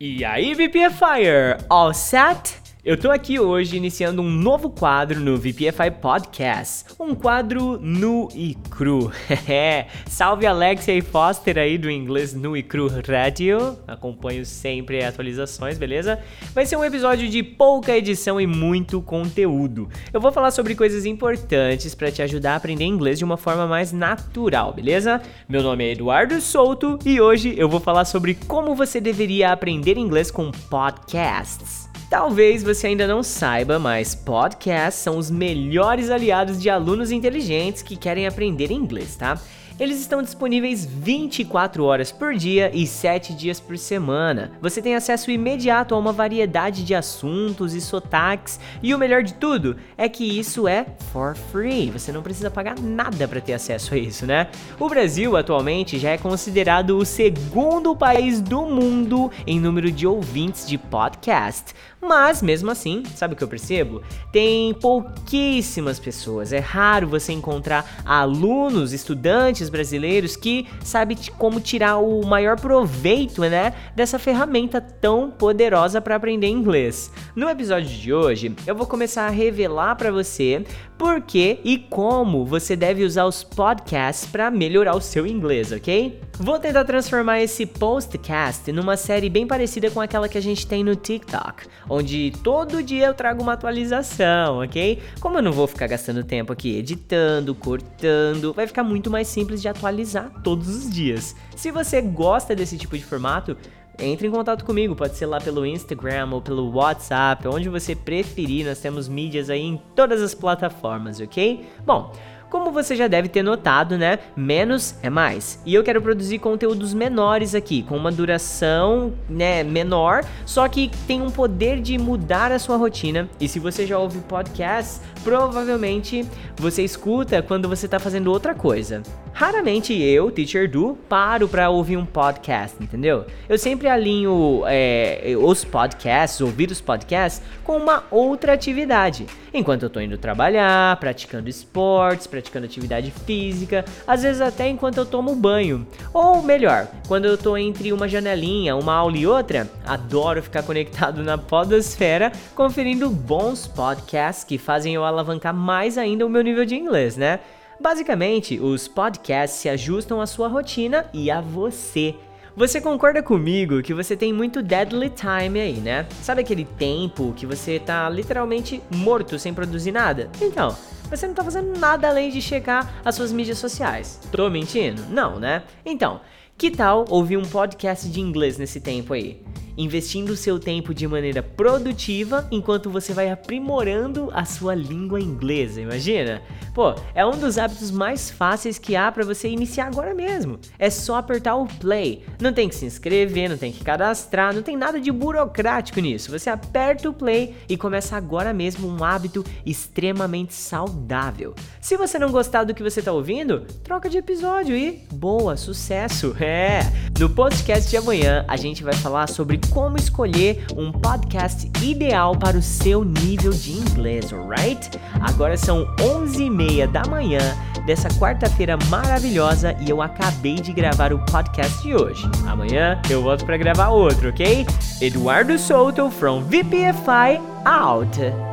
E aí, VPFire! All set? Eu tô aqui hoje iniciando um novo quadro no VPFI Podcast, um quadro nu e cru. Salve Alexia e Foster aí do inglês nu e cru radio. Acompanho sempre atualizações, beleza? Vai ser um episódio de pouca edição e muito conteúdo. Eu vou falar sobre coisas importantes para te ajudar a aprender inglês de uma forma mais natural, beleza? Meu nome é Eduardo Souto e hoje eu vou falar sobre como você deveria aprender inglês com podcasts. Talvez você ainda não saiba, mas podcasts são os melhores aliados de alunos inteligentes que querem aprender inglês, tá? Eles estão disponíveis 24 horas por dia e 7 dias por semana. Você tem acesso imediato a uma variedade de assuntos e sotaques, e o melhor de tudo é que isso é for free. Você não precisa pagar nada para ter acesso a isso, né? O Brasil atualmente já é considerado o segundo país do mundo em número de ouvintes de podcast. Mas mesmo assim, sabe o que eu percebo? Tem pouquíssimas pessoas. É raro você encontrar alunos, estudantes brasileiros que sabe como tirar o maior proveito, né, dessa ferramenta tão poderosa para aprender inglês. No episódio de hoje, eu vou começar a revelar para você por que e como você deve usar os podcasts para melhorar o seu inglês, ok? Vou tentar transformar esse postcast numa série bem parecida com aquela que a gente tem no TikTok, onde todo dia eu trago uma atualização, ok? Como eu não vou ficar gastando tempo aqui editando, cortando, vai ficar muito mais simples de atualizar todos os dias. Se você gosta desse tipo de formato, entre em contato comigo, pode ser lá pelo Instagram ou pelo WhatsApp, onde você preferir, nós temos mídias aí em todas as plataformas, ok? Bom, como você já deve ter notado, né? Menos é mais. E eu quero produzir conteúdos menores aqui, com uma duração, né, menor, só que tem um poder de mudar a sua rotina. E se você já ouve podcasts, provavelmente você escuta quando você está fazendo outra coisa. Raramente eu, Teacher Do, paro para ouvir um podcast, entendeu? Eu sempre alinho é, os podcasts, ouvir os podcasts, com uma outra atividade. Enquanto eu tô indo trabalhar, praticando esportes, praticando atividade física, às vezes até enquanto eu tomo banho. Ou melhor, quando eu tô entre uma janelinha, uma aula e outra, adoro ficar conectado na podosfera, conferindo bons podcasts que fazem eu alavancar mais ainda o meu nível de inglês, né? Basicamente, os podcasts se ajustam à sua rotina e a você. Você concorda comigo que você tem muito deadly time aí, né? Sabe aquele tempo que você tá literalmente morto sem produzir nada? Então, você não tá fazendo nada além de checar as suas mídias sociais. Tô mentindo? Não, né? Então, que tal ouvir um podcast de inglês nesse tempo aí? Investindo seu tempo de maneira produtiva enquanto você vai aprimorando a sua língua inglesa, imagina? Pô, é um dos hábitos mais fáceis que há para você iniciar agora mesmo. É só apertar o play. Não tem que se inscrever, não tem que cadastrar, não tem nada de burocrático nisso. Você aperta o play e começa agora mesmo um hábito extremamente saudável. Se você não gostar do que você está ouvindo, troca de episódio e boa, sucesso. É. No podcast de amanhã a gente vai falar sobre como escolher um podcast ideal para o seu nível de inglês, alright? Agora são 11h30 da manhã dessa quarta-feira maravilhosa e eu acabei de gravar o podcast de hoje. Amanhã eu volto para gravar outro, ok? Eduardo Souto from VPFI out.